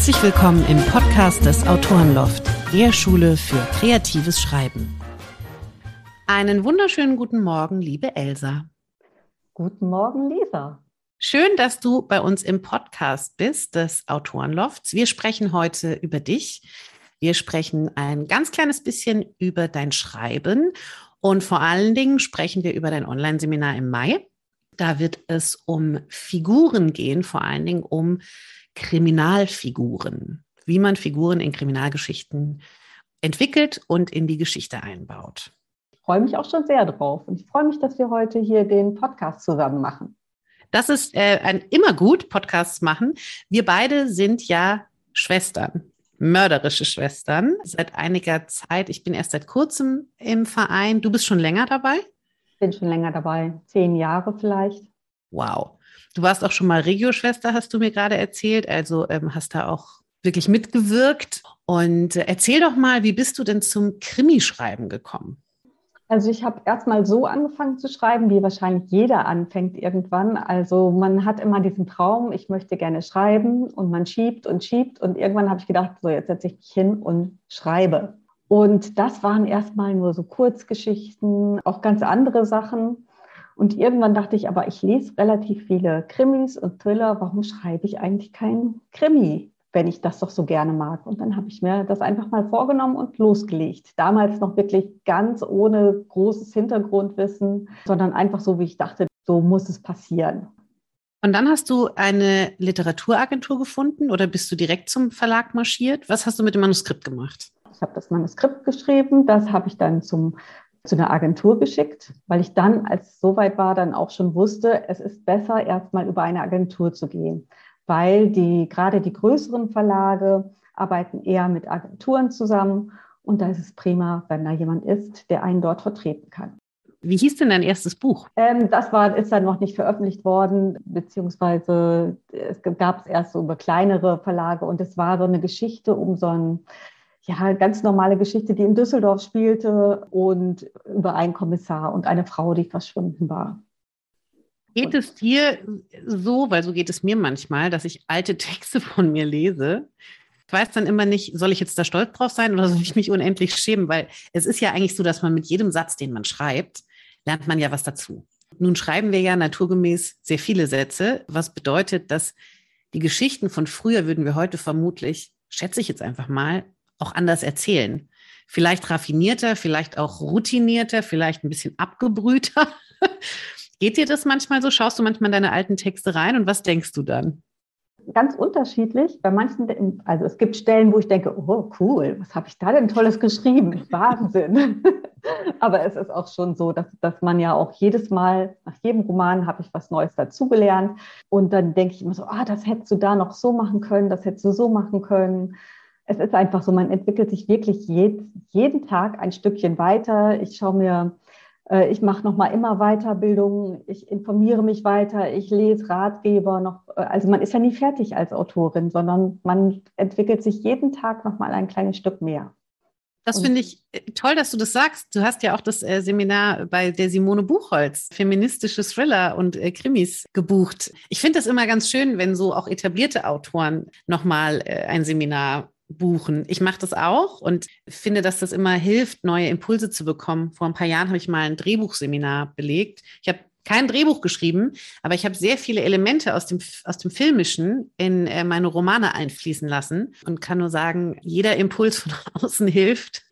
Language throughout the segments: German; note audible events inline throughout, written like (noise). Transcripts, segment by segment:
Herzlich willkommen im Podcast des Autorenloft, der Schule für kreatives Schreiben. Einen wunderschönen guten Morgen, liebe Elsa. Guten Morgen, Lisa. Schön, dass du bei uns im Podcast bist des Autorenlofts. Wir sprechen heute über dich. Wir sprechen ein ganz kleines bisschen über dein Schreiben und vor allen Dingen sprechen wir über dein Online-Seminar im Mai. Da wird es um Figuren gehen, vor allen Dingen um Kriminalfiguren, wie man Figuren in Kriminalgeschichten entwickelt und in die Geschichte einbaut. Ich freue mich auch schon sehr drauf und ich freue mich, dass wir heute hier den Podcast zusammen machen. Das ist äh, ein, immer gut, Podcasts machen. Wir beide sind ja Schwestern mörderische Schwestern seit einiger Zeit. Ich bin erst seit kurzem im Verein. Du bist schon länger dabei? Bin schon länger dabei, zehn Jahre vielleicht. Wow. Du warst auch schon mal Regio-Schwester, hast du mir gerade erzählt. Also ähm, hast da auch wirklich mitgewirkt. Und äh, erzähl doch mal, wie bist du denn zum Krimischreiben gekommen? Also ich habe erstmal so angefangen zu schreiben, wie wahrscheinlich jeder anfängt irgendwann. Also man hat immer diesen Traum, ich möchte gerne schreiben und man schiebt und schiebt und irgendwann habe ich gedacht, so jetzt setze ich mich hin und schreibe. Und das waren erstmal nur so Kurzgeschichten, auch ganz andere Sachen. Und irgendwann dachte ich, aber ich lese relativ viele Krimis und Thriller, warum schreibe ich eigentlich kein Krimi? wenn ich das doch so gerne mag. Und dann habe ich mir das einfach mal vorgenommen und losgelegt. Damals noch wirklich ganz ohne großes Hintergrundwissen, sondern einfach so, wie ich dachte, so muss es passieren. Und dann hast du eine Literaturagentur gefunden oder bist du direkt zum Verlag marschiert? Was hast du mit dem Manuskript gemacht? Ich habe das Manuskript geschrieben, das habe ich dann zum, zu einer Agentur geschickt, weil ich dann, als es soweit war, dann auch schon wusste, es ist besser, erstmal über eine Agentur zu gehen weil die, gerade die größeren Verlage arbeiten eher mit Agenturen zusammen und da ist es prima, wenn da jemand ist, der einen dort vertreten kann. Wie hieß denn dein erstes Buch? Ähm, das war, ist dann noch nicht veröffentlicht worden, beziehungsweise es gab es erst so über kleinere Verlage und es war so eine Geschichte um so ein, ja, ganz normale Geschichte, die in Düsseldorf spielte und über einen Kommissar und eine Frau, die verschwunden war. Geht es dir so, weil so geht es mir manchmal, dass ich alte Texte von mir lese? Ich weiß dann immer nicht, soll ich jetzt da stolz drauf sein oder soll ich mich unendlich schämen? Weil es ist ja eigentlich so, dass man mit jedem Satz, den man schreibt, lernt man ja was dazu. Nun schreiben wir ja naturgemäß sehr viele Sätze, was bedeutet, dass die Geschichten von früher würden wir heute vermutlich, schätze ich jetzt einfach mal, auch anders erzählen. Vielleicht raffinierter, vielleicht auch routinierter, vielleicht ein bisschen abgebrühter. (laughs) Geht dir das manchmal so? Schaust du manchmal in deine alten Texte rein und was denkst du dann? Ganz unterschiedlich. Bei manchen, also es gibt Stellen, wo ich denke, oh cool, was habe ich da denn Tolles geschrieben? (laughs) Wahnsinn. (laughs) Aber es ist auch schon so, dass, dass man ja auch jedes Mal, nach jedem Roman habe ich was Neues dazugelernt. Und dann denke ich immer so, ah, das hättest du da noch so machen können, das hättest du so machen können. Es ist einfach so, man entwickelt sich wirklich jeden, jeden Tag ein Stückchen weiter. Ich schaue mir äh, ich mache noch mal immer Weiterbildung, ich informiere mich weiter, ich lese Ratgeber noch. Äh, also man ist ja nie fertig als Autorin, sondern man entwickelt sich jeden Tag noch mal ein kleines Stück mehr. Das finde ich äh, toll, dass du das sagst. Du hast ja auch das Seminar bei der Simone Buchholz, feministische Thriller und Krimis gebucht. Ich finde das immer ganz schön, wenn so auch etablierte Autoren nochmal ein Seminar buchen. Ich mache das auch und finde, dass das immer hilft, neue Impulse zu bekommen. Vor ein paar Jahren habe ich mal ein Drehbuchseminar belegt. Ich habe kein Drehbuch geschrieben, aber ich habe sehr viele Elemente aus dem, aus dem Filmischen in äh, meine Romane einfließen lassen und kann nur sagen, jeder Impuls von (laughs) außen hilft.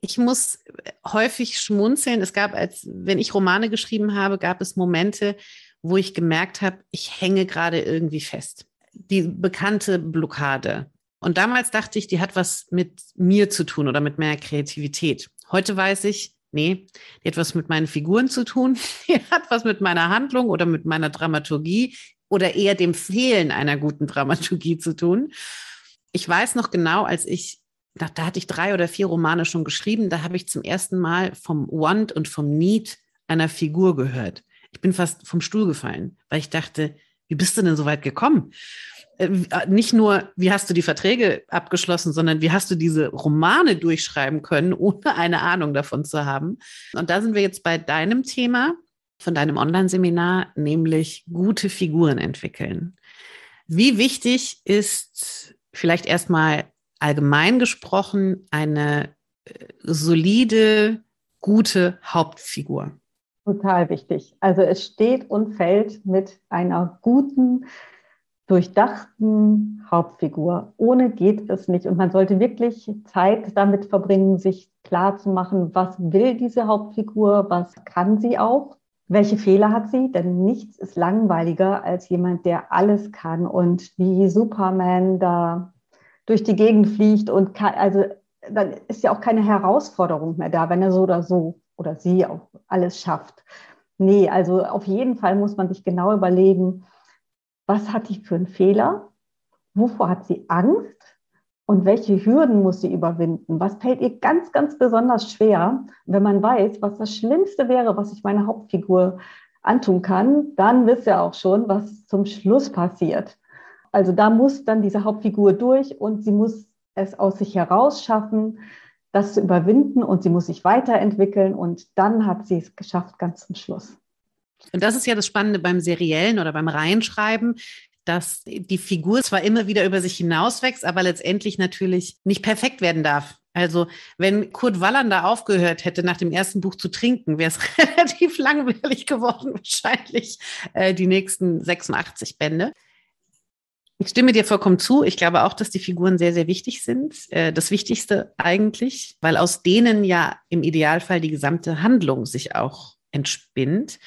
Ich muss häufig schmunzeln. Es gab, als wenn ich Romane geschrieben habe, gab es Momente, wo ich gemerkt habe, ich hänge gerade irgendwie fest. Die bekannte Blockade, und damals dachte ich, die hat was mit mir zu tun oder mit mehr Kreativität. Heute weiß ich, nee, die hat was mit meinen Figuren zu tun, (laughs) die hat was mit meiner Handlung oder mit meiner Dramaturgie oder eher dem Fehlen einer guten Dramaturgie zu tun. Ich weiß noch genau, als ich, da, da hatte ich drei oder vier Romane schon geschrieben, da habe ich zum ersten Mal vom Want und vom Need einer Figur gehört. Ich bin fast vom Stuhl gefallen, weil ich dachte, wie bist du denn so weit gekommen? Äh, äh, nicht nur, wie hast du die Verträge abgeschlossen, sondern wie hast du diese Romane durchschreiben können, (laughs) ohne eine Ahnung davon zu haben. Und da sind wir jetzt bei deinem Thema von deinem Online-Seminar, nämlich gute Figuren entwickeln. Wie wichtig ist vielleicht erstmal allgemein gesprochen eine äh, solide, gute Hauptfigur? Total wichtig. Also es steht und fällt mit einer guten, durchdachten Hauptfigur. Ohne geht es nicht. Und man sollte wirklich Zeit damit verbringen, sich klar zu machen, was will diese Hauptfigur, was kann sie auch, welche Fehler hat sie. Denn nichts ist langweiliger als jemand, der alles kann und wie Superman da durch die Gegend fliegt und kann, also dann ist ja auch keine Herausforderung mehr da, wenn er so oder so oder sie auch alles schafft. Nee, also auf jeden Fall muss man sich genau überlegen, was hat die für einen Fehler? Wovor hat sie Angst? Und welche Hürden muss sie überwinden? Was fällt ihr ganz, ganz besonders schwer? Wenn man weiß, was das Schlimmste wäre, was ich meiner Hauptfigur antun kann, dann wisst ihr auch schon, was zum Schluss passiert. Also da muss dann diese Hauptfigur durch und sie muss es aus sich heraus schaffen, das zu überwinden und sie muss sich weiterentwickeln und dann hat sie es geschafft ganz zum Schluss. Und das ist ja das Spannende beim Seriellen oder beim Reinschreiben, dass die Figur zwar immer wieder über sich hinauswächst, aber letztendlich natürlich nicht perfekt werden darf. Also wenn Kurt Wallander aufgehört hätte, nach dem ersten Buch zu trinken, wäre es (laughs) relativ langweilig geworden, wahrscheinlich äh, die nächsten 86 Bände. Ich stimme dir vollkommen zu. Ich glaube auch, dass die Figuren sehr, sehr wichtig sind. Äh, das Wichtigste eigentlich, weil aus denen ja im Idealfall die gesamte Handlung sich auch entspinnt.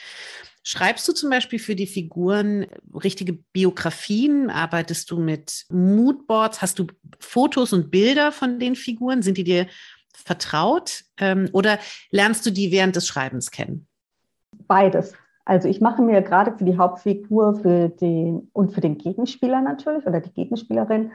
Schreibst du zum Beispiel für die Figuren richtige Biografien? Arbeitest du mit Moodboards? Hast du Fotos und Bilder von den Figuren? Sind die dir vertraut? Ähm, oder lernst du die während des Schreibens kennen? Beides. Also ich mache mir gerade für die Hauptfigur für den, und für den Gegenspieler natürlich oder die Gegenspielerin,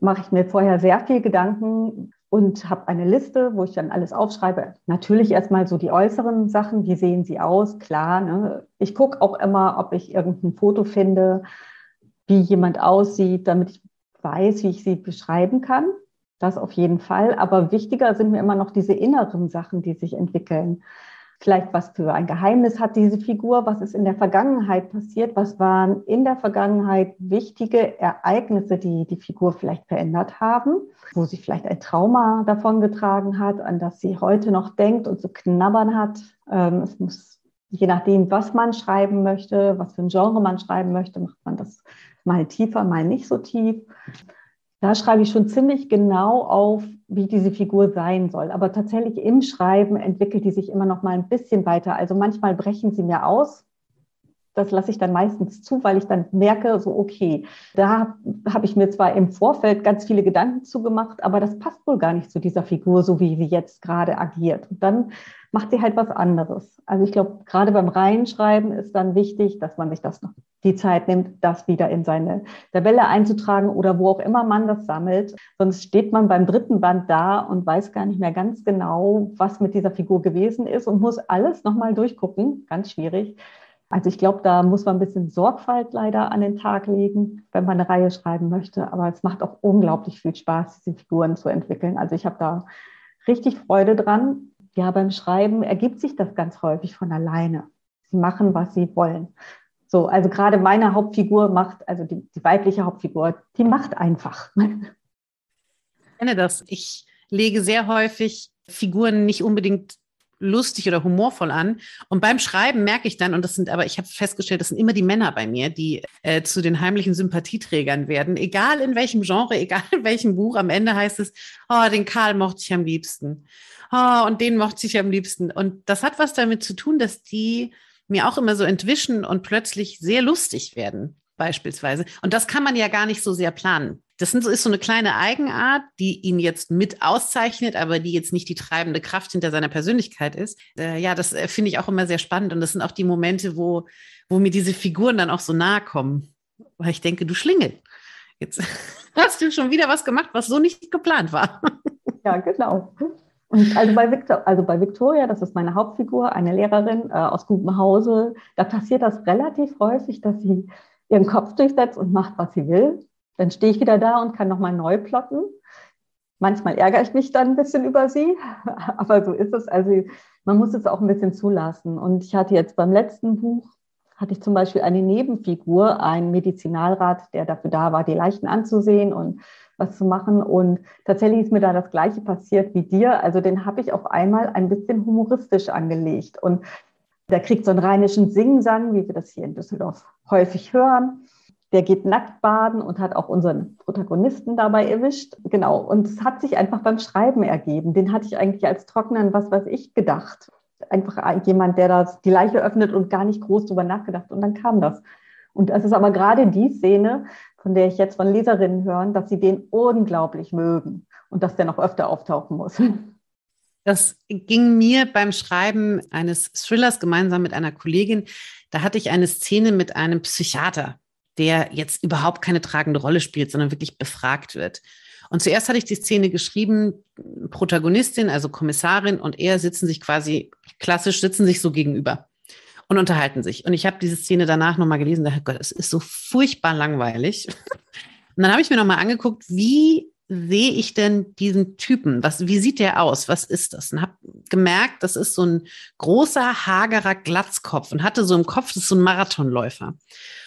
mache ich mir vorher sehr viel Gedanken, und habe eine Liste, wo ich dann alles aufschreibe. Natürlich erstmal so die äußeren Sachen, wie sehen sie aus, klar. Ne? Ich gucke auch immer, ob ich irgendein Foto finde, wie jemand aussieht, damit ich weiß, wie ich sie beschreiben kann. Das auf jeden Fall. Aber wichtiger sind mir immer noch diese inneren Sachen, die sich entwickeln vielleicht was für ein Geheimnis hat diese Figur, was ist in der Vergangenheit passiert, was waren in der Vergangenheit wichtige Ereignisse, die die Figur vielleicht verändert haben, wo sie vielleicht ein Trauma davongetragen hat, an das sie heute noch denkt und zu knabbern hat. Ähm, es muss, je nachdem, was man schreiben möchte, was für ein Genre man schreiben möchte, macht man das mal tiefer, mal nicht so tief. Da schreibe ich schon ziemlich genau auf, wie diese Figur sein soll. Aber tatsächlich im Schreiben entwickelt die sich immer noch mal ein bisschen weiter. Also manchmal brechen sie mir aus. Das lasse ich dann meistens zu, weil ich dann merke, so okay, da habe ich mir zwar im Vorfeld ganz viele Gedanken zugemacht, aber das passt wohl gar nicht zu dieser Figur, so wie sie jetzt gerade agiert. Und dann macht sie halt was anderes. Also ich glaube, gerade beim Reinschreiben ist dann wichtig, dass man sich das noch die Zeit nimmt, das wieder in seine Tabelle einzutragen oder wo auch immer man das sammelt. Sonst steht man beim dritten Band da und weiß gar nicht mehr ganz genau, was mit dieser Figur gewesen ist und muss alles nochmal durchgucken. Ganz schwierig. Also ich glaube, da muss man ein bisschen Sorgfalt leider an den Tag legen, wenn man eine Reihe schreiben möchte. Aber es macht auch unglaublich viel Spaß, diese Figuren zu entwickeln. Also ich habe da richtig Freude dran. Ja, beim Schreiben ergibt sich das ganz häufig von alleine. Sie machen, was sie wollen. So, also gerade meine Hauptfigur macht, also die, die weibliche Hauptfigur, die macht einfach. (laughs) Ich kenne das. Ich lege sehr häufig Figuren nicht unbedingt lustig oder humorvoll an. Und beim Schreiben merke ich dann, und das sind aber, ich habe festgestellt, das sind immer die Männer bei mir, die äh, zu den heimlichen Sympathieträgern werden. Egal in welchem Genre, (laughs) egal in welchem Buch, am Ende heißt es, oh, den Karl mochte ich am liebsten. Oh, und den mochte ich am liebsten. Und das hat was damit zu tun, dass die mir auch immer so entwischen und plötzlich sehr lustig werden, beispielsweise. Und das kann man ja gar nicht so sehr planen. Das ist so eine kleine Eigenart, die ihn jetzt mit auszeichnet, aber die jetzt nicht die treibende Kraft hinter seiner Persönlichkeit ist. Äh, ja, das äh, finde ich auch immer sehr spannend. Und das sind auch die Momente, wo, wo mir diese Figuren dann auch so nahe kommen. Weil ich denke, du Schlingel, jetzt (laughs) hast du schon wieder was gemacht, was so nicht geplant war. Ja, genau. Und also bei, Victor, also bei Victoria, das ist meine Hauptfigur, eine Lehrerin äh, aus gutem Hause, da passiert das relativ häufig, dass sie ihren Kopf durchsetzt und macht, was sie will. Dann stehe ich wieder da und kann nochmal neu plotten. Manchmal ärgere ich mich dann ein bisschen über sie, (laughs) aber so ist es. Also man muss es auch ein bisschen zulassen. Und ich hatte jetzt beim letzten Buch, hatte ich zum Beispiel eine Nebenfigur, einen Medizinalrat, der dafür da war, die Leichen anzusehen und was zu machen. Und tatsächlich ist mir da das Gleiche passiert wie dir. Also den habe ich auf einmal ein bisschen humoristisch angelegt. Und der kriegt so einen rheinischen Singsang, wie wir das hier in Düsseldorf häufig hören. Der geht nackt baden und hat auch unseren Protagonisten dabei erwischt. Genau. Und es hat sich einfach beim Schreiben ergeben. Den hatte ich eigentlich als trockenen, was weiß ich, gedacht. Einfach jemand, der das, die Leiche öffnet und gar nicht groß drüber nachgedacht. Und dann kam das. Und es ist aber gerade die Szene, von der ich jetzt von Leserinnen höre, dass sie den unglaublich mögen und dass der noch öfter auftauchen muss. Das ging mir beim Schreiben eines Thrillers gemeinsam mit einer Kollegin. Da hatte ich eine Szene mit einem Psychiater, der jetzt überhaupt keine tragende Rolle spielt, sondern wirklich befragt wird. Und zuerst hatte ich die Szene geschrieben, Protagonistin, also Kommissarin und er sitzen sich quasi, klassisch sitzen sich so gegenüber und unterhalten sich. Und ich habe diese Szene danach nochmal gelesen, dachte, Gott, es ist so furchtbar langweilig. (laughs) Und dann habe ich mir nochmal angeguckt, wie sehe ich denn diesen Typen? Was, wie sieht der aus? Was ist das? Und habe gemerkt, das ist so ein großer, hagerer Glatzkopf und hatte so im Kopf, das ist so ein Marathonläufer.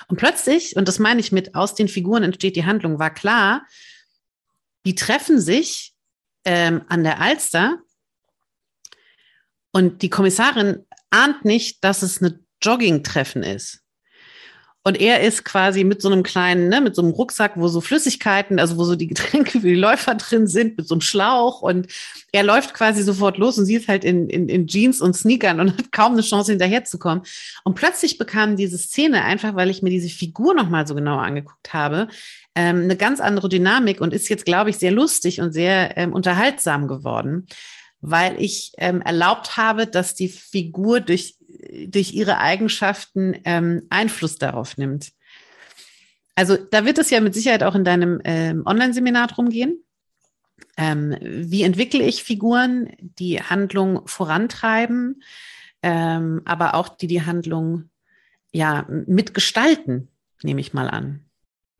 Und plötzlich, und das meine ich mit, aus den Figuren entsteht die Handlung, war klar, die treffen sich ähm, an der Alster und die Kommissarin ahnt nicht, dass es eine Jogging-Treffen ist. Und er ist quasi mit so einem kleinen, ne, mit so einem Rucksack, wo so Flüssigkeiten, also wo so die (laughs) Getränke für die Läufer drin sind, mit so einem Schlauch. Und er läuft quasi sofort los und sie ist halt in, in, in Jeans und Sneakern und hat kaum eine Chance, hinterherzukommen. Und plötzlich bekam diese Szene, einfach weil ich mir diese Figur nochmal so genauer angeguckt habe, ähm, eine ganz andere Dynamik und ist jetzt, glaube ich, sehr lustig und sehr ähm, unterhaltsam geworden weil ich ähm, erlaubt habe, dass die Figur durch durch ihre Eigenschaften ähm, Einfluss darauf nimmt. Also da wird es ja mit Sicherheit auch in deinem ähm, Online-Seminar drum gehen. Ähm, wie entwickle ich Figuren, die Handlung vorantreiben, ähm, aber auch die die Handlung ja mitgestalten, nehme ich mal an.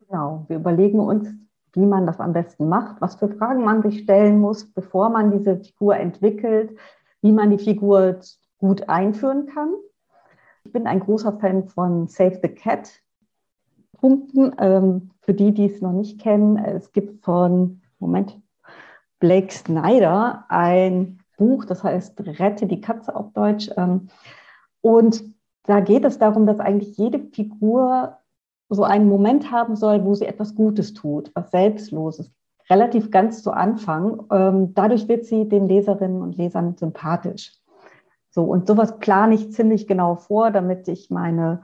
Genau, wir überlegen uns, wie man das am besten macht, was für Fragen man sich stellen muss, bevor man diese Figur entwickelt, wie man die Figur gut einführen kann. Ich bin ein großer Fan von Save the Cat Punkten. Ähm, für die, die es noch nicht kennen, es gibt von, Moment, Blake Snyder ein Buch, das heißt Rette die Katze auf Deutsch. Ähm, und da geht es darum, dass eigentlich jede Figur so einen Moment haben soll, wo sie etwas Gutes tut, was Selbstloses, relativ ganz zu Anfang. Ähm, dadurch wird sie den Leserinnen und Lesern sympathisch. So, und sowas plane ich ziemlich genau vor, damit ich meine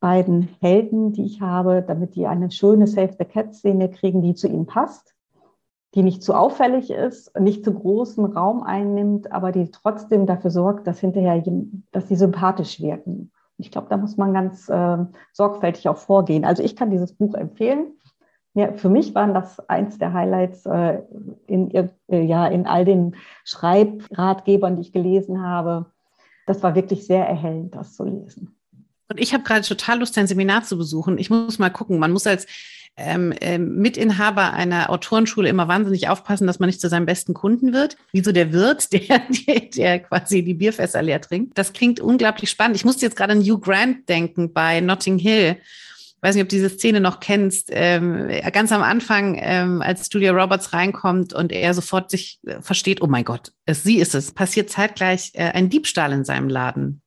beiden Helden, die ich habe, damit die eine schöne Save the Cat-Szene kriegen, die zu ihnen passt, die nicht zu auffällig ist, nicht zu großen Raum einnimmt, aber die trotzdem dafür sorgt, dass hinterher, dass sie sympathisch wirken. Ich glaube, da muss man ganz äh, sorgfältig auch vorgehen. Also ich kann dieses Buch empfehlen. Ja, für mich waren das eins der Highlights äh, in, äh, ja, in all den Schreibratgebern, die ich gelesen habe das war wirklich sehr erhellend, das zu lesen. Und ich habe gerade total Lust, ein Seminar zu besuchen. Ich muss mal gucken. Man muss als ähm, ähm, Mitinhaber einer Autorenschule immer wahnsinnig aufpassen, dass man nicht zu seinem besten Kunden wird. Wie so der Wirt, der, (laughs) der, der quasi die Bierfässer leer trinkt. Das klingt unglaublich spannend. Ich musste jetzt gerade an Hugh Grant denken bei Notting Hill weiß nicht, ob du diese Szene noch kennst, ähm, ganz am Anfang, ähm, als Julia Roberts reinkommt und er sofort sich äh, versteht, oh mein Gott, es, sie ist es, passiert zeitgleich äh, ein Diebstahl in seinem Laden.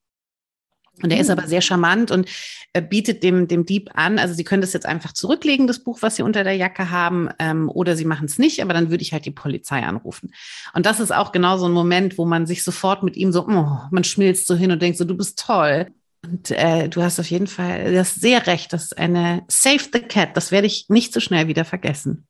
Und er ist hm. aber sehr charmant und äh, bietet dem, dem Dieb an, also sie können das jetzt einfach zurücklegen, das Buch, was sie unter der Jacke haben, ähm, oder sie machen es nicht, aber dann würde ich halt die Polizei anrufen. Und das ist auch genau so ein Moment, wo man sich sofort mit ihm so, oh, man schmilzt so hin und denkt so, du bist toll. Und äh, du hast auf jeden Fall das sehr recht. Das ist eine Save the Cat. Das werde ich nicht so schnell wieder vergessen.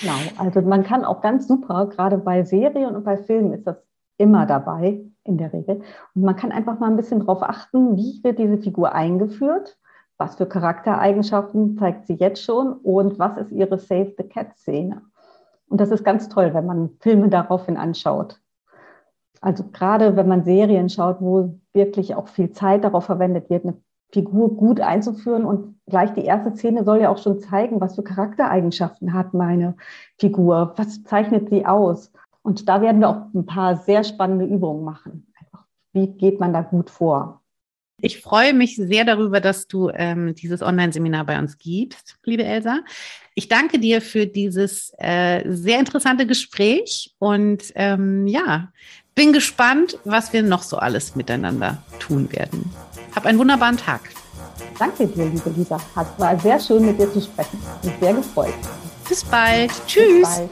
Genau. Also man kann auch ganz super, gerade bei Serien und bei Filmen ist das immer dabei in der Regel. Und man kann einfach mal ein bisschen darauf achten, wie wird diese Figur eingeführt, was für Charaktereigenschaften zeigt sie jetzt schon und was ist ihre Save the Cat Szene. Und das ist ganz toll, wenn man Filme daraufhin anschaut. Also gerade wenn man Serien schaut, wo wirklich auch viel Zeit darauf verwendet wird, eine Figur gut einzuführen und gleich die erste Szene soll ja auch schon zeigen, was für Charaktereigenschaften hat meine Figur, was zeichnet sie aus. Und da werden wir auch ein paar sehr spannende Übungen machen. Wie geht man da gut vor? Ich freue mich sehr darüber, dass du ähm, dieses Online-Seminar bei uns gibst, liebe Elsa. Ich danke dir für dieses äh, sehr interessante Gespräch und ähm, ja, bin gespannt, was wir noch so alles miteinander tun werden. Hab einen wunderbaren Tag. Danke dir, liebe Lisa. Es war sehr schön, mit dir zu sprechen. Mich sehr gefreut. Bis bald. Tschüss. Bis bald.